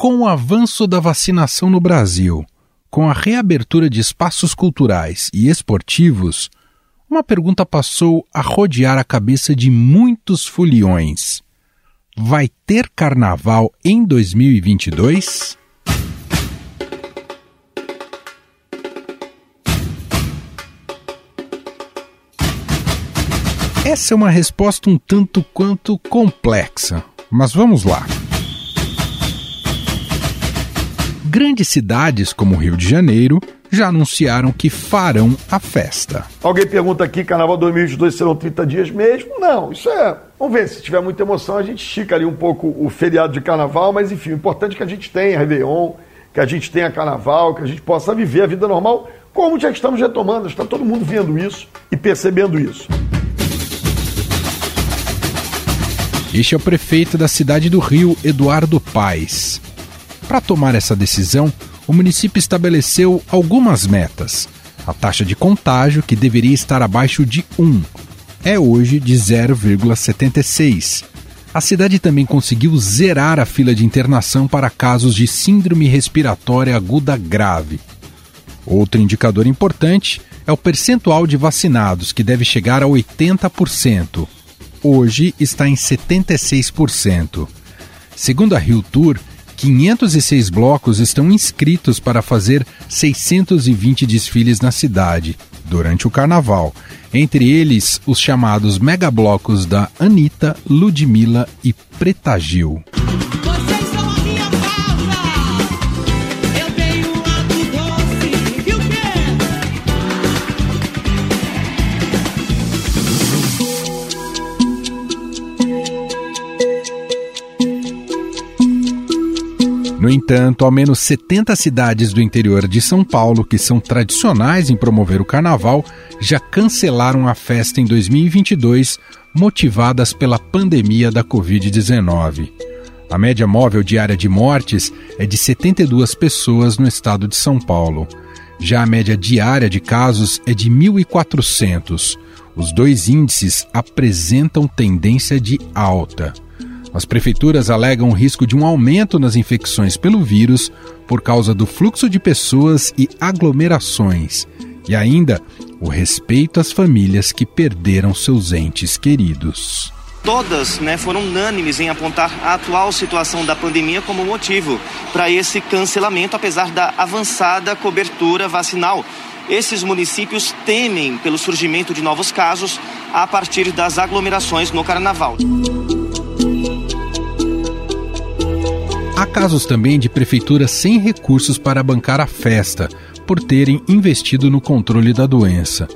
Com o avanço da vacinação no Brasil, com a reabertura de espaços culturais e esportivos, uma pergunta passou a rodear a cabeça de muitos foliões. Vai ter carnaval em 2022? Essa é uma resposta um tanto quanto complexa, mas vamos lá. Grandes cidades como Rio de Janeiro já anunciaram que farão a festa. Alguém pergunta aqui, Carnaval 2022 serão 30 dias mesmo? Não, isso é... Vamos ver, se tiver muita emoção, a gente estica ali um pouco o feriado de Carnaval, mas enfim, o importante é que a gente tenha Réveillon, que a gente tenha Carnaval, que a gente possa viver a vida normal, como já estamos retomando, está todo mundo vendo isso e percebendo isso. Este é o prefeito da cidade do Rio, Eduardo Paes. Para tomar essa decisão, o município estabeleceu algumas metas. A taxa de contágio, que deveria estar abaixo de 1, é hoje de 0,76. A cidade também conseguiu zerar a fila de internação para casos de síndrome respiratória aguda grave. Outro indicador importante é o percentual de vacinados, que deve chegar a 80%. Hoje está em 76%. Segundo a Rio Tour, 506 blocos estão inscritos para fazer 620 desfiles na cidade durante o carnaval, entre eles os chamados megablocos da Anitta, Ludmilla e Preta Gil. No entanto, ao menos 70 cidades do interior de São Paulo, que são tradicionais em promover o carnaval, já cancelaram a festa em 2022, motivadas pela pandemia da Covid-19. A média móvel diária de mortes é de 72 pessoas no estado de São Paulo. Já a média diária de casos é de 1.400. Os dois índices apresentam tendência de alta. As prefeituras alegam o risco de um aumento nas infecções pelo vírus por causa do fluxo de pessoas e aglomerações, e ainda o respeito às famílias que perderam seus entes queridos. Todas né, foram unânimes em apontar a atual situação da pandemia como motivo para esse cancelamento, apesar da avançada cobertura vacinal. Esses municípios temem pelo surgimento de novos casos a partir das aglomerações no carnaval. Casos também de prefeituras sem recursos para bancar a festa, por terem investido no controle da doença.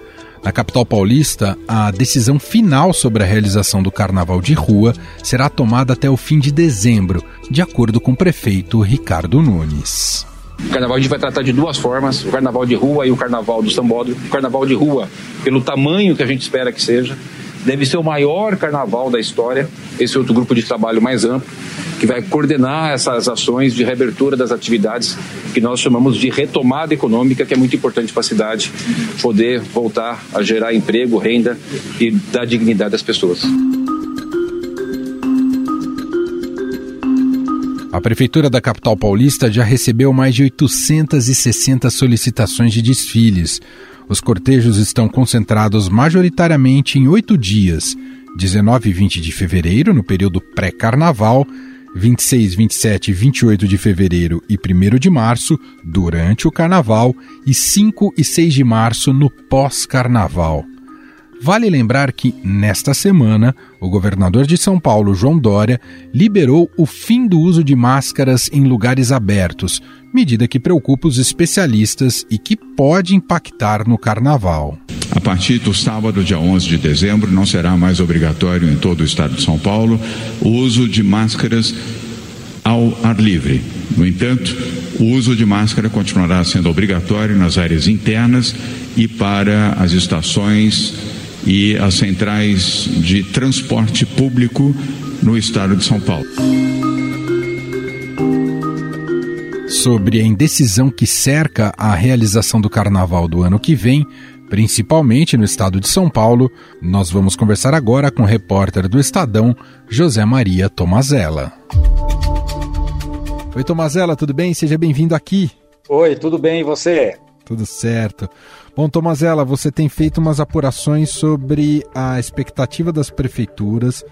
Na capital paulista, a decisão final sobre a realização do carnaval de rua será tomada até o fim de dezembro, de acordo com o prefeito Ricardo Nunes. O carnaval a gente vai tratar de duas formas: o carnaval de rua e o carnaval do sambódromo. O carnaval de rua, pelo tamanho que a gente espera que seja, deve ser o maior carnaval da história. Esse outro grupo de trabalho mais amplo que vai coordenar essas ações de reabertura das atividades que nós chamamos de retomada econômica, que é muito importante para a cidade poder voltar a gerar emprego, renda e dar dignidade às pessoas. A Prefeitura da capital paulista já recebeu mais de 860 solicitações de desfiles. Os cortejos estão concentrados majoritariamente em oito dias, 19 e 20 de fevereiro, no período pré-carnaval, 26, 27 e 28 de fevereiro e 1 de março, durante o Carnaval, e 5 e 6 de março no pós-Carnaval. Vale lembrar que, nesta semana, o governador de São Paulo, João Dória, liberou o fim do uso de máscaras em lugares abertos, medida que preocupa os especialistas e que pode impactar no carnaval. A partir do sábado, dia 11 de dezembro, não será mais obrigatório em todo o estado de São Paulo o uso de máscaras ao ar livre. No entanto, o uso de máscara continuará sendo obrigatório nas áreas internas e para as estações e as centrais de transporte público no estado de São Paulo. Sobre a indecisão que cerca a realização do carnaval do ano que vem, principalmente no estado de São Paulo, nós vamos conversar agora com o repórter do Estadão, José Maria Tomazella. Oi, Tomazella, tudo bem? Seja bem-vindo aqui. Oi, tudo bem e você? Tudo certo. Bom, Tomazella, você tem feito umas apurações sobre a expectativa das prefeituras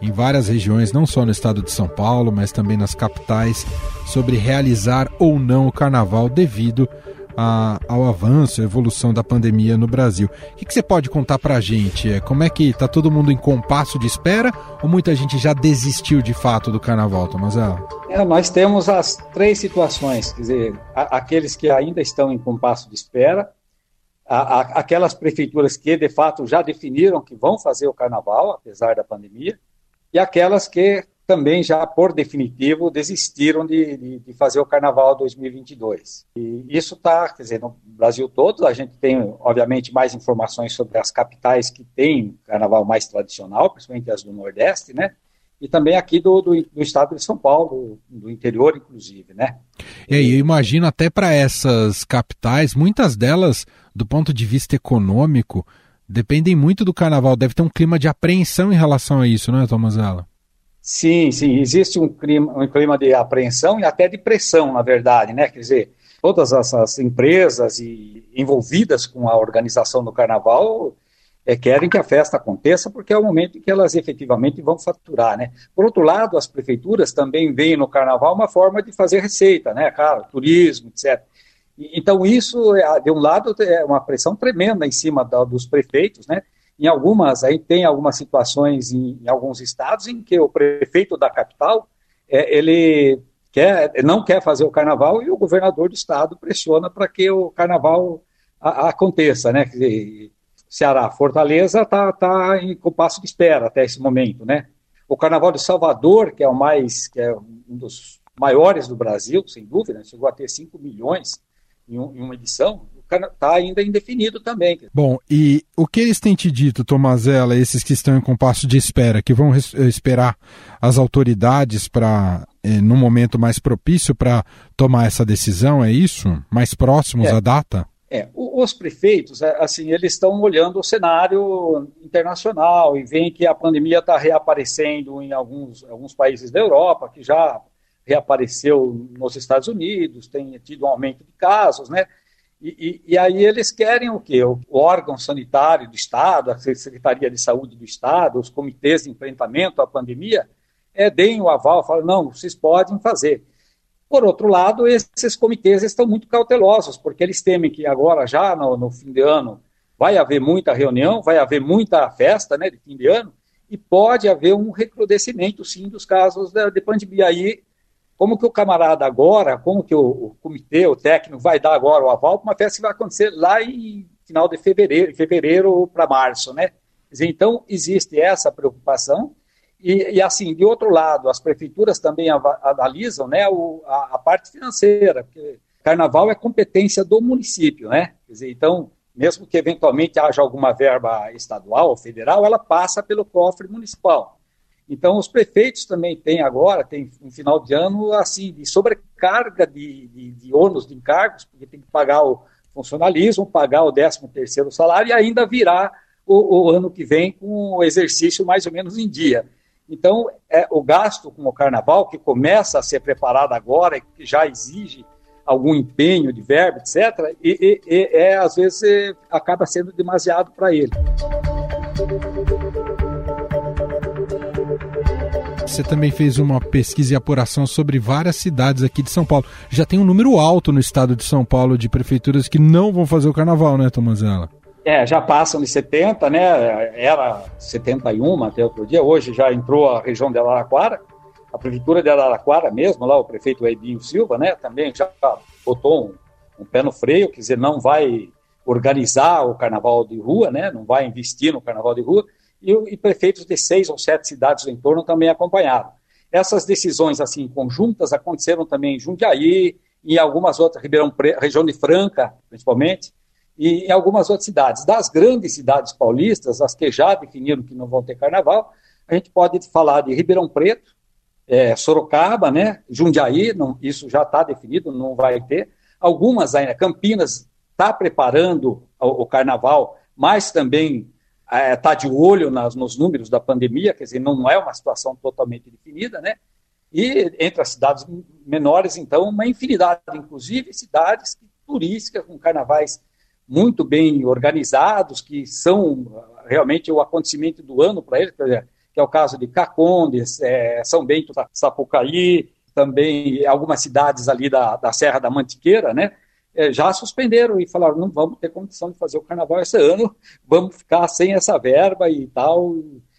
em várias regiões, não só no estado de São Paulo, mas também nas capitais, sobre realizar ou não o carnaval devido a, ao avanço, à evolução da pandemia no Brasil. O que, que você pode contar para a gente? É, como é que está todo mundo em compasso de espera ou muita gente já desistiu de fato do carnaval, Tomazella? É, nós temos as três situações, quer dizer, a, aqueles que ainda estão em compasso de espera, a, a, aquelas prefeituras que de fato já definiram que vão fazer o carnaval, apesar da pandemia, e aquelas que também já por definitivo desistiram de, de, de fazer o Carnaval 2022. E isso está, quer dizer, no Brasil todo, a gente tem, obviamente, mais informações sobre as capitais que têm Carnaval mais tradicional, principalmente as do Nordeste, né? E também aqui do, do, do estado de São Paulo, do, interior, inclusive, né? E aí, eu imagino até para essas capitais, muitas delas, do ponto de vista econômico, dependem muito do carnaval. Deve ter um clima de apreensão em relação a isso, não é, Tomazella? Sim, sim, existe um clima, um clima de apreensão e até de pressão, na verdade, né? Quer dizer, todas essas empresas e envolvidas com a organização do carnaval é, querem que a festa aconteça porque é o momento em que elas efetivamente vão faturar, né? Por outro lado, as prefeituras também veem no carnaval uma forma de fazer receita, né? Claro, turismo, etc. Então isso, é, de um lado, é uma pressão tremenda em cima da, dos prefeitos, né? Em algumas, aí tem algumas situações em, em alguns estados em que o prefeito da capital, é, ele quer, não quer fazer o carnaval e o governador do estado pressiona para que o carnaval a, a aconteça, né? Ceará, Fortaleza está tá em compasso de espera até esse momento, né? O Carnaval de Salvador, que é o mais, que é um dos maiores do Brasil, sem dúvida, chegou a ter 5 milhões em, um, em uma edição, está ainda indefinido também. Bom, e o que eles têm te dito, Tomazella, esses que estão em compasso de espera, que vão esperar as autoridades para, eh, num momento mais propício para tomar essa decisão, é isso? Mais próximos é, à data? É, os prefeitos, é, assim, eles estão olhando o cenário internacional e veem que a pandemia está reaparecendo em alguns, alguns países da Europa, que já reapareceu nos Estados Unidos, tem tido um aumento de casos, né? E, e, e, aí eles querem o quê? O, órgão sanitário do Estado, a Secretaria de Saúde do Estado, os comitês de enfrentamento à pandemia, é, deem o aval, falam, não, vocês podem fazer. Por outro lado, esses comitês estão muito cautelosos, porque eles temem que agora, já no, no fim de ano, vai haver muita reunião, vai haver muita festa né, de fim de ano, e pode haver um recrudescimento, sim, dos casos de, de pandemia. Aí como que o camarada agora, como que o, o comitê, o técnico vai dar agora o aval para uma festa que vai acontecer lá em final de fevereiro, fevereiro para março, né? Então, existe essa preocupação e, e, assim, de outro lado, as prefeituras também analisam né, o, a, a, parte financeira, porque carnaval é competência do município, né? Quer dizer, então, mesmo que eventualmente haja alguma verba estadual ou federal, ela passa pelo cofre municipal. Então, os prefeitos também têm agora, tem um final de ano, assim, de sobrecarga de, de, de ônus de encargos, porque tem que pagar o funcionalismo, pagar o 13 terceiro salário e ainda virar o, o, ano que vem com o exercício mais ou menos em dia. Então, é, o gasto com o carnaval, que começa a ser preparado agora, que já exige algum empenho de verbo, etc., e, e, e é, às vezes é, acaba sendo demasiado para ele. Você também fez uma pesquisa e apuração sobre várias cidades aqui de São Paulo. Já tem um número alto no estado de São Paulo de prefeituras que não vão fazer o carnaval, né, Tomazella? É, já passam de 70, né? Era 71 até outro dia. Hoje já entrou a região de Araraquara. A prefeitura de Araraquara mesmo, lá o prefeito Edinho Silva, né? Também já botou um, um pé no freio, quer dizer, não vai organizar o carnaval de rua, né? Não vai investir no carnaval de rua e, e prefeitos de seis ou sete cidades do entorno também acompanharam. Essas decisões assim conjuntas aconteceram também em Jundiaí, em algumas outras, Ribeirão Preto, região de Franca, principalmente, e em algumas outras cidades. Das grandes cidades paulistas, as que já definiram que não vão ter carnaval, a gente pode falar de Ribeirão Preto, é, Sorocaba, né, Jundiaí, não, isso já está definido, não vai ter. Algumas ainda, Campinas está preparando o, o, carnaval, mas também está é, de olho nas, nos números da pandemia, quer dizer, não é uma situação totalmente definida, né? E entre as cidades menores, então, uma infinidade, inclusive cidades turísticas com carnavais muito bem organizados, que são realmente o acontecimento do ano para eles, que é o caso de Cacondes, é, São Bento, Sapucaí, também algumas cidades ali da, da Serra da Mantiqueira, né? É, já suspenderam e falaram, não vamos ter condição de fazer o carnaval esse ano, vamos ficar sem essa verba e tal,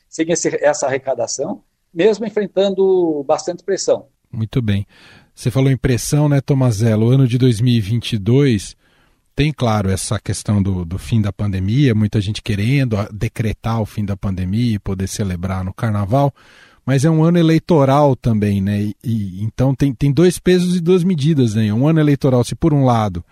sem esse, essa arrecadação, mesmo enfrentando bastante pressão. Muito bem. Você falou em pressão, né, Tomazelo? O ano de 2022 tem, claro, essa questão do, do fim da pandemia, muita gente querendo decretar o fim da pandemia e poder celebrar no carnaval, mas é um ano eleitoral também, né? E, e, então tem, tem dois pesos e duas medidas, né? É um ano eleitoral, se por um lado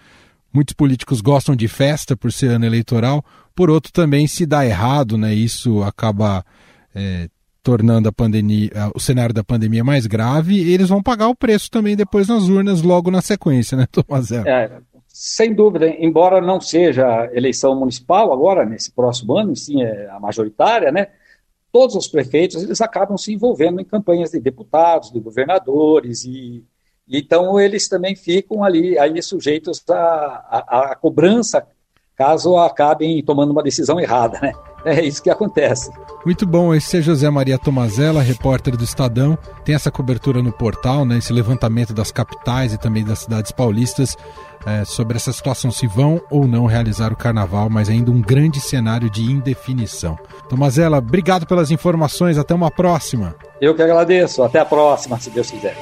muitos políticos gostam de festa por ser ano eleitoral, por outro também se dá errado, né? Isso acaba é, tornando a pandemia, o cenário da pandemia mais grave, eles vão pagar o preço também depois nas urnas, logo na sequência, né, Tomazelo? É, sem dúvida, embora não seja eleição municipal agora, nesse próximo ano, sim é a majoritária, né? Todos os prefeitos eles acabam se envolvendo em campanhas de deputados, de governadores e, então eles também ficam ali aí sujeitos à, à cobrança caso acabem tomando uma decisão errada, né? É isso que acontece. Muito bom, esse é José Maria Tomazella, repórter do Estadão. Tem essa cobertura no portal, né, esse levantamento das capitais e também das cidades paulistas é, sobre essa situação, se vão ou não realizar o carnaval, mas ainda um grande cenário de indefinição. Tomazella, obrigado pelas informações, até uma próxima. Eu que agradeço, até a próxima, se Deus quiser.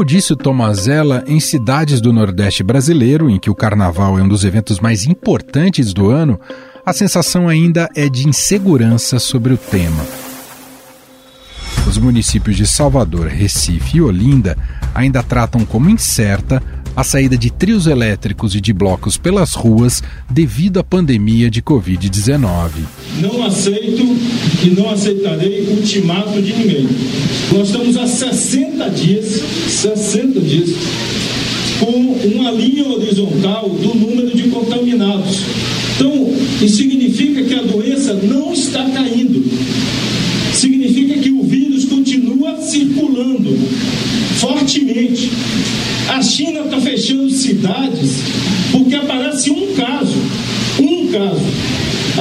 Como disse o Tomazella, em cidades do Nordeste brasileiro, em que o carnaval é um dos eventos mais importantes do ano, a sensação ainda é de insegurança sobre o tema. Os municípios de Salvador, Recife e Olinda ainda tratam como incerta a saída de trios elétricos e de blocos pelas ruas devido à pandemia de Covid-19. Não aceito e não aceitarei ultimato de ninguém. Nós estamos há 60 dias, 60 dias, com uma linha horizontal do número de contaminados. Então, isso significa que a doença não está caindo. Significa que o vírus continua circulando fortemente. A China está fechando cidades porque aparece um caso, um caso.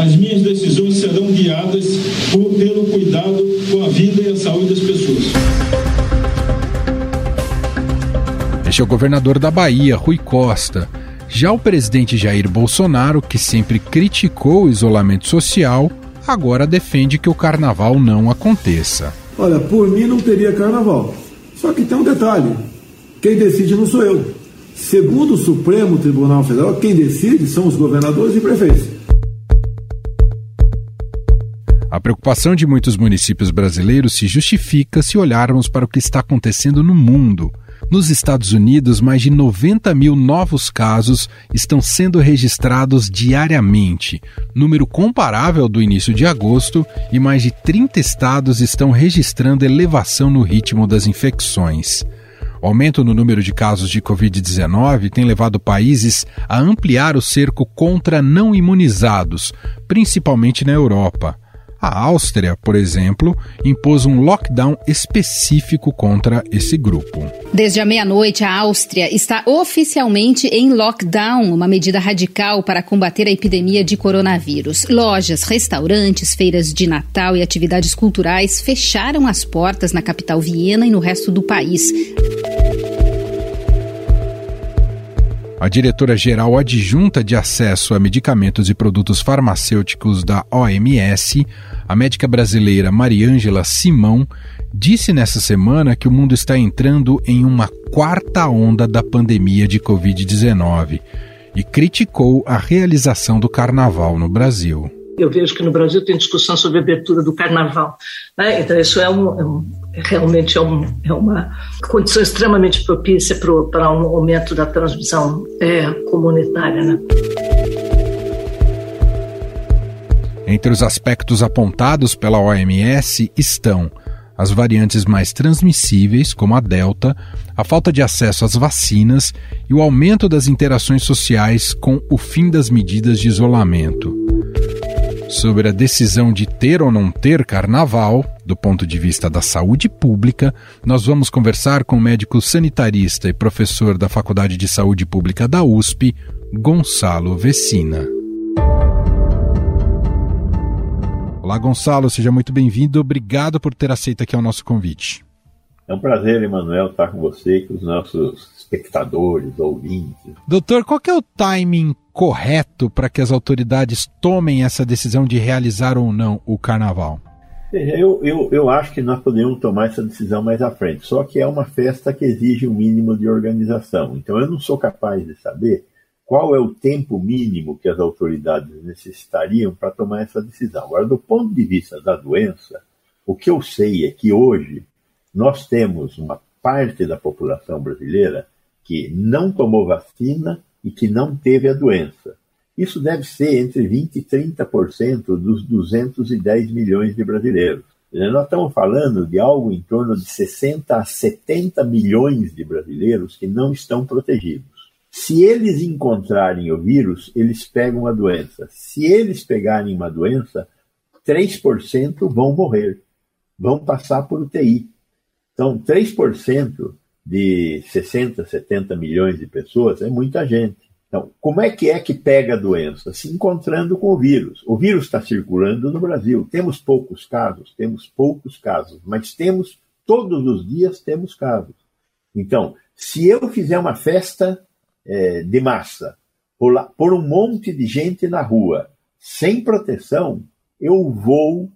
As minhas decisões serão guiadas por, pelo cuidado com a vida e a saúde das pessoas. Este é o governador da Bahia, Rui Costa. Já o presidente Jair Bolsonaro, que sempre criticou o isolamento social, agora defende que o carnaval não aconteça. Olha, por mim não teria carnaval. Só que tem um detalhe: quem decide não sou eu. Segundo o Supremo Tribunal Federal, quem decide são os governadores e prefeitos. A preocupação de muitos municípios brasileiros se justifica se olharmos para o que está acontecendo no mundo. Nos Estados Unidos, mais de 90 mil novos casos estão sendo registrados diariamente, número comparável do início de agosto, e mais de 30 estados estão registrando elevação no ritmo das infecções. O aumento no número de casos de Covid-19 tem levado países a ampliar o cerco contra não imunizados, principalmente na Europa. A Áustria, por exemplo, impôs um lockdown específico contra esse grupo. Desde a meia-noite, a Áustria está oficialmente em lockdown, uma medida radical para combater a epidemia de coronavírus. Lojas, restaurantes, feiras de Natal e atividades culturais fecharam as portas na capital Viena e no resto do país. A diretora-geral adjunta de acesso a medicamentos e produtos farmacêuticos da OMS, a médica brasileira Mariângela Simão, disse nessa semana que o mundo está entrando em uma quarta onda da pandemia de Covid-19 e criticou a realização do carnaval no Brasil. Eu vejo que no Brasil tem discussão sobre a abertura do carnaval. Né? Então, isso é um, é um realmente é, um, é, uma condição extremamente propícia para um aumento da transmissão é, comunitária. Né? Entre os aspectos apontados pela OMS estão as variantes mais transmissíveis, como a Delta, a falta de acesso às vacinas e o aumento das interações sociais com o fim das medidas de isolamento. Sobre a decisão de ter ou não ter carnaval, do ponto de vista da saúde pública, nós vamos conversar com o médico sanitarista e professor da Faculdade de Saúde Pública da USP, Gonçalo Vecina. Olá, Gonçalo, seja muito bem-vindo. Obrigado por ter aceito aqui o nosso convite. É um prazer, Emanuel, estar com você e com os nossos espectadores, ouvintes. Doutor, qual é o timing correto para que as autoridades tomem essa decisão de realizar ou não o carnaval? Eu, eu, eu acho que nós podemos tomar essa decisão mais à frente, só que é uma festa que exige um mínimo de organização. Então eu não sou capaz de saber qual é o tempo mínimo que as autoridades necessitariam para tomar essa decisão. Agora, do ponto de vista da doença, o que eu sei é que hoje nós temos uma parte da população brasileira que não tomou vacina e que não teve a doença. Isso deve ser entre 20% e 30% dos 210 milhões de brasileiros. Nós estamos falando de algo em torno de 60 a 70 milhões de brasileiros que não estão protegidos. Se eles encontrarem o vírus, eles pegam a doença. Se eles pegarem uma doença, 3% vão morrer, vão passar por UTI. Então, 3% de 60, 70 milhões de pessoas é muita gente. Então, como é que é que pega a doença? Se encontrando com o vírus. O vírus está circulando no Brasil. Temos poucos casos, temos poucos casos, mas temos, todos os dias temos casos. Então, se eu fizer uma festa é, de massa, por, um monte de gente na rua, sem proteção, eu vou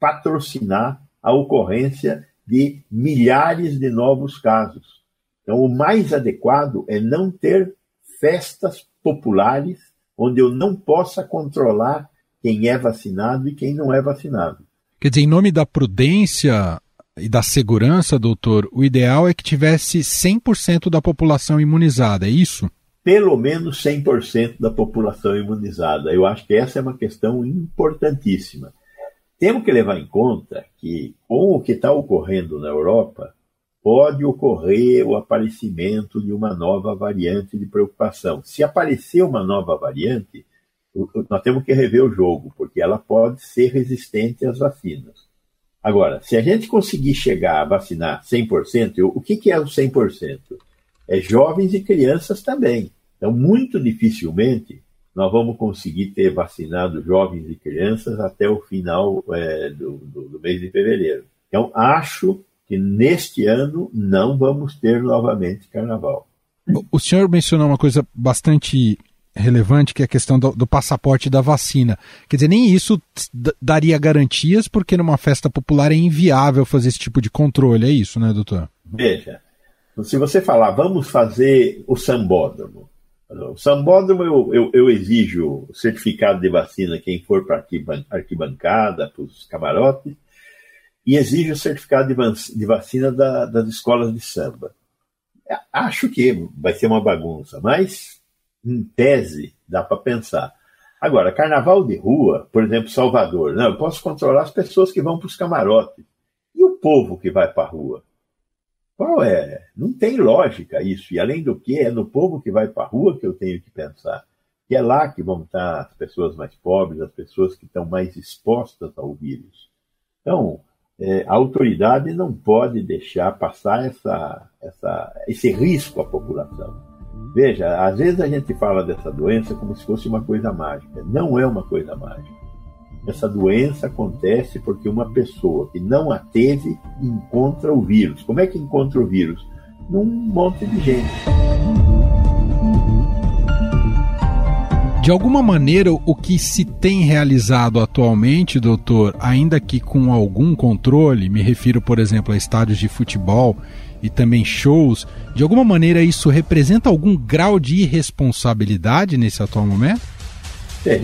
patrocinar a ocorrência de milhares de novos casos. Então, o mais adequado é não ter festas populares onde eu não possa controlar quem é vacinado e quem não é vacinado. Quer dizer, em nome da prudência, e da segurança, doutor, o ideal é que tivesse 100% da população imunizada, é isso? Pelo menos 100% da população imunizada. Eu acho que essa é uma questão importantíssima. Temos que levar em conta que, com o que está ocorrendo na Europa, pode ocorrer o aparecimento de uma nova variante de preocupação. Se aparecer uma nova variante, nós temos que rever o jogo, porque ela pode ser resistente às vacinas. Agora, se a gente conseguir chegar a vacinar 100%, o que, é o 100%? É jovens e crianças também. Então, muito dificilmente nós vamos conseguir ter vacinado jovens e crianças até o final é, do, do, do mês de fevereiro. Então, acho que neste ano não vamos ter novamente carnaval. O senhor mencionou uma coisa bastante relevante, que é a questão do, do passaporte da vacina. Quer dizer, nem isso daria garantias, porque numa festa popular é inviável fazer esse tipo de controle, é isso, né, doutor? Veja, se você falar, vamos fazer o sambódromo. O sambódromo eu, eu, eu exijo certificado de vacina quem for para arquibancada, para os camarotes, e exijo o certificado de vacina da, das escolas de samba. Acho que vai ser uma bagunça, mas em tese, dá para pensar. Agora, carnaval de rua, por exemplo, Salvador, não, eu posso controlar as pessoas que vão para os camarotes. E o povo que vai para a rua? Qual é? Não tem lógica isso. E além do que, é no povo que vai para a rua que eu tenho que pensar. Que é lá que vão estar as pessoas mais pobres, as pessoas que estão mais expostas ao vírus. Então, é, a autoridade não pode deixar passar essa, essa, esse risco à população. Veja, às vezes a gente fala dessa doença como se fosse uma coisa mágica. Não é uma coisa mágica. Essa doença acontece porque uma pessoa que não a teve encontra o vírus. Como é que encontra o vírus? Num monte de gente. De alguma maneira, o que se tem realizado atualmente, doutor, ainda que com algum controle, me refiro, por exemplo, a estádios de futebol e também shows, de alguma maneira isso representa algum grau de irresponsabilidade nesse atual momento? É,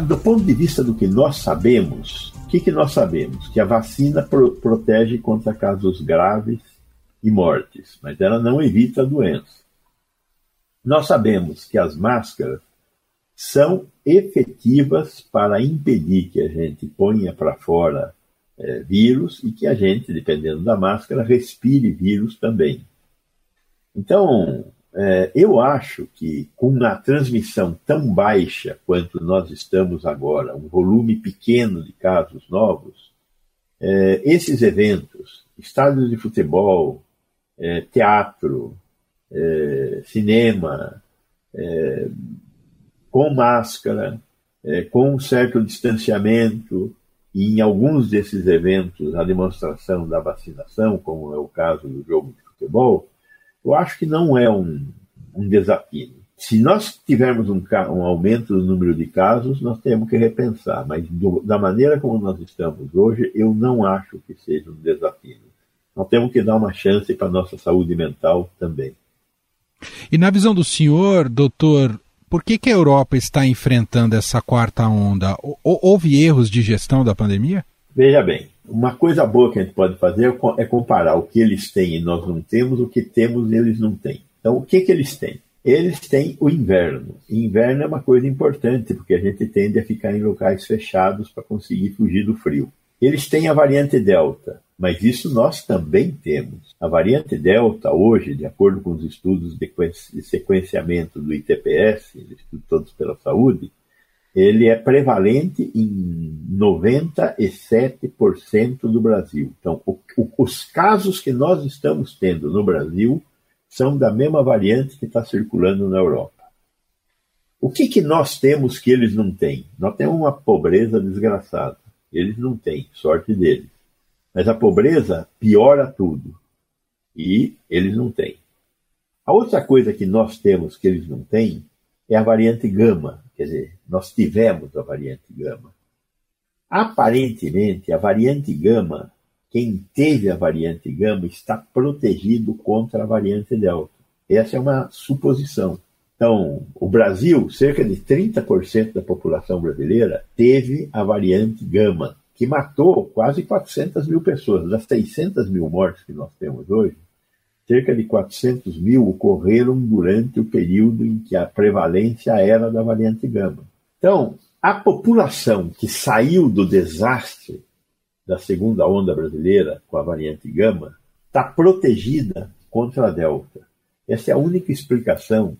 do ponto de vista do que nós sabemos, o que, que nós sabemos? Que a vacina pro protege contra casos graves e mortes, mas ela não evita a doença. Nós sabemos que as máscaras são efetivas para impedir que a gente ponha para fora é, vírus e que a gente, dependendo da máscara, respire vírus também. Então, é, eu acho que com uma transmissão tão baixa quanto nós estamos agora, um volume pequeno de casos novos, é, esses eventos, estádios de futebol, é, teatro, é, cinema, é, com máscara, é, com um certo distanciamento, e em alguns desses eventos a demonstração da vacinação, como é o caso do jogo de futebol, eu acho que não é um, um desafio. Se nós tivermos um, um, aumento do número de casos, nós temos que repensar, mas do, da maneira como nós estamos hoje, eu não acho que seja um desafio. Nós temos que dar uma chance para a nossa saúde mental também. E na visão do senhor, doutor, por que, que a Europa está enfrentando essa quarta onda? Houve erros de gestão da pandemia? Veja bem, uma coisa boa que a gente pode fazer é comparar o que eles têm e nós não temos, o que temos e eles não têm. Então, o que, que eles têm? Eles têm o inverno. E inverno é uma coisa importante, porque a gente tende a ficar em locais fechados para conseguir fugir do frio. Eles têm a variante Delta, mas isso nós também temos. A variante Delta, hoje, de acordo com os estudos de sequenciamento do ITPS, Instituto Todos pela Saúde, ele é prevalente em 97% do Brasil. Então, o, o, os casos que nós estamos tendo no Brasil são da mesma variante que está circulando na Europa. O que, que nós temos que eles não têm? Nós temos uma pobreza desgraçada. Eles não têm, sorte deles. Mas a pobreza piora tudo. E eles não têm. A outra coisa que nós temos que eles não têm é a variante gama. Quer dizer, nós tivemos a variante gama. Aparentemente, a variante gama, quem teve a variante gama está protegido contra a variante delta. Essa é uma suposição. Então, o Brasil, cerca de 30% da população brasileira teve a variante gama, que matou quase 400 mil pessoas. Das 600 mil mortes que nós temos hoje, cerca de 400 mil ocorreram durante o período em que a prevalência era da variante gama. Então, a população que saiu do desastre da segunda onda brasileira com a variante gama está protegida contra a delta. Essa é a única explicação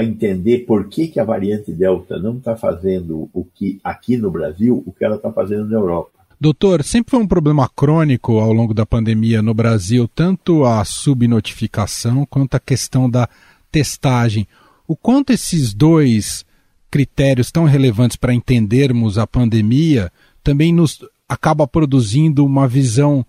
para entender por que, que a variante delta não está fazendo o que aqui no Brasil, o que ela está fazendo na Europa. Doutor, sempre foi um problema crônico ao longo da pandemia no Brasil, tanto a subnotificação quanto a questão da testagem. O quanto esses dois critérios tão relevantes para entendermos a pandemia também nos acaba produzindo uma visão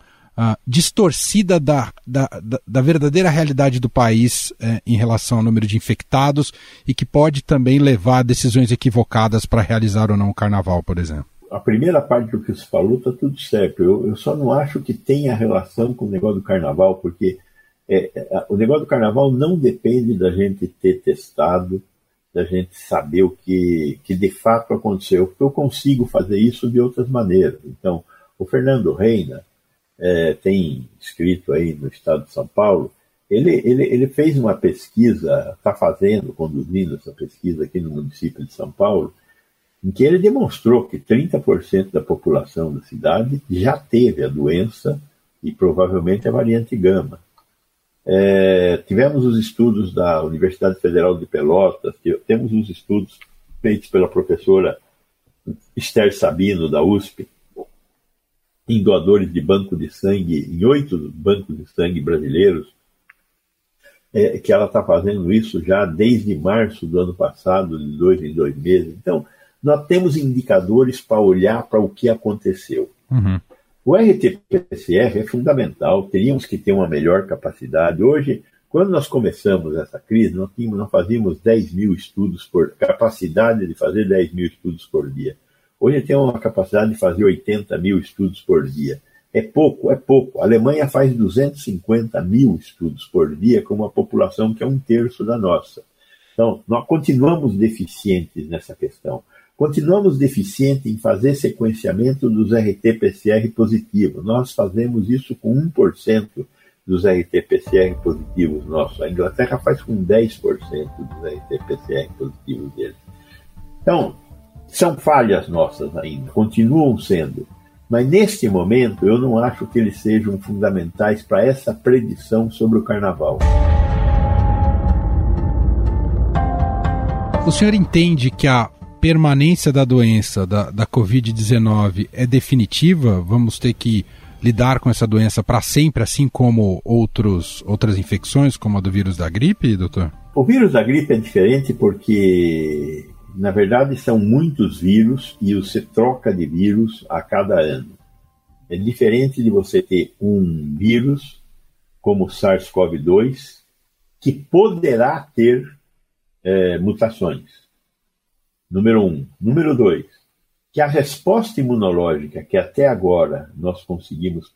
distorcida da, da, da, verdadeira realidade do país uh, em relação ao número de infectados e que pode também levar a decisões equivocadas para realizar ou não o carnaval, por exemplo a primeira parte do que você falou está tudo certo. Eu, eu, só não acho que tenha relação com o negócio do carnaval, porque é, é, o negócio do carnaval não depende da gente ter testado, da gente saber o que, que de fato aconteceu, eu consigo fazer isso de outras maneiras. Então, o Fernando Reina é, tem escrito aí no estado de São Paulo, ele, ele, ele fez uma pesquisa, está fazendo, conduzindo essa pesquisa aqui no município de São Paulo, em que ele demonstrou que 30% da população da cidade já teve a doença e provavelmente a variante gama. É, tivemos os estudos da Universidade Federal de Pelotas, temos os estudos feitos pela professora Esther Sabino, da USP, em doadores de banco de sangue, em oito bancos de sangue brasileiros, é, que ela está fazendo isso já desde março do ano passado, de dois em dois meses. Então, nós temos indicadores para olhar para o que aconteceu. Uhum. O RT-PCR é fundamental, teríamos que ter uma melhor capacidade. Hoje, quando nós começamos essa crise, nós, tínhamos, nós fazíamos 10 mil estudos por capacidade de fazer 10 mil estudos por dia. Hoje tem uma capacidade de fazer 80 mil estudos por dia. É pouco, é pouco. A Alemanha faz 250 mil estudos por dia com uma população que é um terço da nossa. Então, nós continuamos deficientes nessa questão. Continuamos deficientes em fazer sequenciamento dos RT-PCR positivos. Nós fazemos isso com 1% dos RT-PCR positivos nossos. A Inglaterra faz com 10% dos RT-PCR positivos deles. Então, são falhas nossas ainda, continuam sendo. Mas neste momento eu não acho que eles sejam fundamentais para essa predição sobre o carnaval. O senhor entende que a permanência da doença da, da Covid-19 é definitiva? Vamos ter que lidar com essa doença para sempre, assim como outros, outras infecções, como a do vírus da gripe, doutor? O vírus da gripe é diferente porque na verdade, são muitos vírus e você troca de vírus a cada ano. É diferente de você ter um vírus como o SARS-CoV-2 que poderá ter é, mutações. Número um. Número dois, que a resposta imunológica que até agora nós conseguimos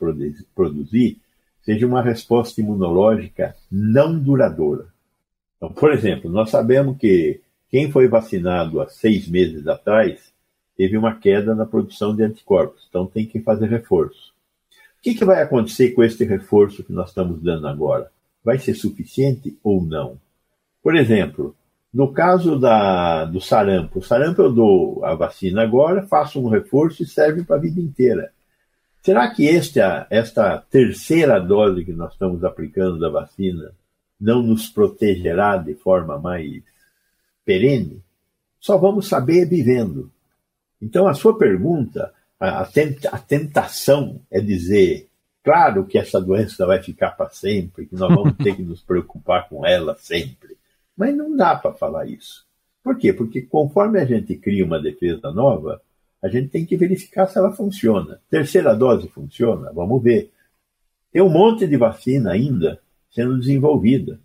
produzir seja uma resposta imunológica não duradoura. Então, por exemplo, nós sabemos que quem foi vacinado há seis meses atrás teve uma queda na produção de anticorpos, então tem que fazer reforço. O que, que vai acontecer com este reforço que nós estamos dando agora? Vai ser suficiente ou não? Por exemplo, no caso da, do sarampo, o sarampo eu dou a vacina agora, faço um reforço e serve para a vida inteira. Será que esta, esta terceira dose que nós estamos aplicando da vacina não nos protegerá de forma mais perene, só vamos saber vivendo. Então, a sua pergunta, a, tentação é dizer, claro que essa doença vai ficar para sempre, que nós vamos ter que nos preocupar com ela sempre. Mas não dá para falar isso. Por quê? Porque conforme a gente cria uma defesa nova, a gente tem que verificar se ela funciona. Terceira dose funciona? Vamos ver. Tem um monte de vacina ainda sendo desenvolvida.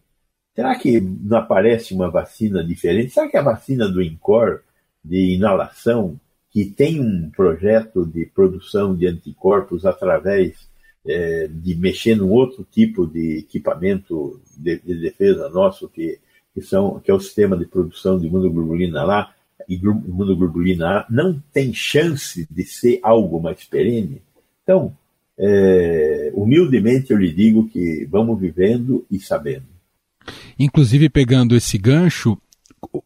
Será que não aparece uma vacina diferente? Será que a vacina do INCOR, de inalação, que tem um projeto de produção de anticorpos através é, de mexer num outro tipo de equipamento de, de defesa nosso, que, que, são, que é o sistema de produção de imunoglobulina lá, e imunoglobulina A, não tem chance de ser algo mais perene? Então, é, humildemente eu lhe digo que vamos vivendo e sabendo. Inclusive, pegando esse gancho,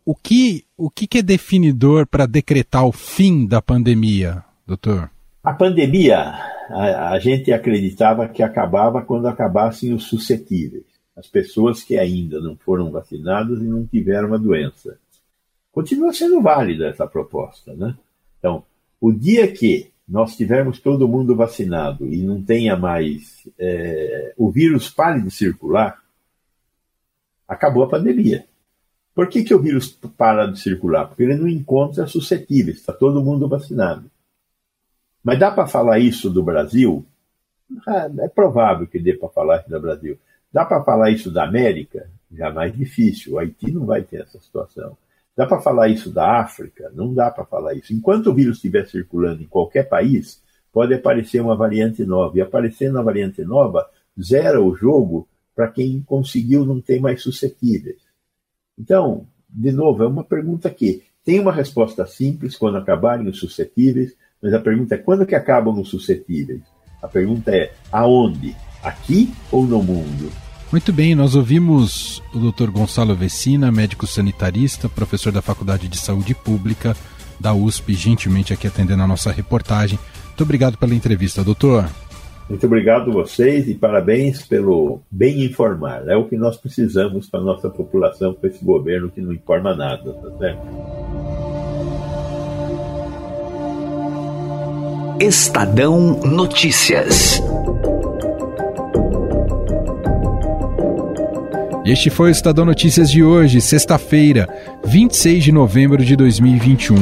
o que, o que é definidor para decretar o fim da pandemia, doutor? A pandemia, a, a, gente acreditava que acabava quando acabassem os suscetíveis, as pessoas que ainda não foram vacinadas e não tiveram a doença. Continua sendo válida essa proposta, né? Então, o dia que nós tivermos todo mundo vacinado e não tenha mais é, o vírus pare de circular, acabou a pandemia. Por que, que o vírus para de circular? Porque ele não encontra suscetíveis, está todo mundo vacinado. Mas dá para falar isso do Brasil? Ah, é provável que dê para falar isso do Brasil. Dá para falar isso da América? Já mais difícil. O Haiti não vai ter essa situação. Dá para falar isso da África? Não dá para falar isso. Enquanto o vírus estiver circulando em qualquer país, pode aparecer uma variante nova. E aparecendo uma variante nova, zera o jogo para quem conseguiu não ter mais suscetíveis. Então, de novo, é uma pergunta que tem uma resposta simples quando acabarem os suscetíveis, mas a pergunta é quando que acabam os suscetíveis? A pergunta é aonde? Aqui ou no mundo? Muito bem, nós ouvimos o Dr. Gonçalo Vecina, médico sanitarista, professor da Faculdade de Saúde Pública da USP, gentilmente aqui atendendo a nossa reportagem. Muito obrigado pela entrevista, doutor. Muito obrigado a vocês e parabéns pelo bem informar. É o que nós precisamos para a nossa população, com esse governo que não informa nada, tá certo? Estadão Notícias. Este foi o Estadão Notícias de hoje, sexta-feira, 26 de novembro de 2021.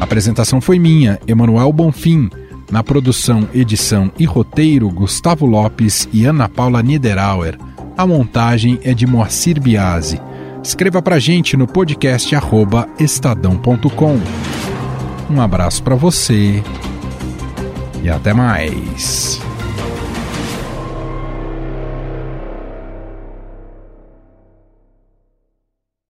A apresentação foi minha, Emanuel Bonfim. Na produção, edição e roteiro, Gustavo Lopes e Ana Paula Niederauer. A montagem é de Moacir Biasi. Escreva pra gente no podcast estadão.com. Um abraço para você e até mais.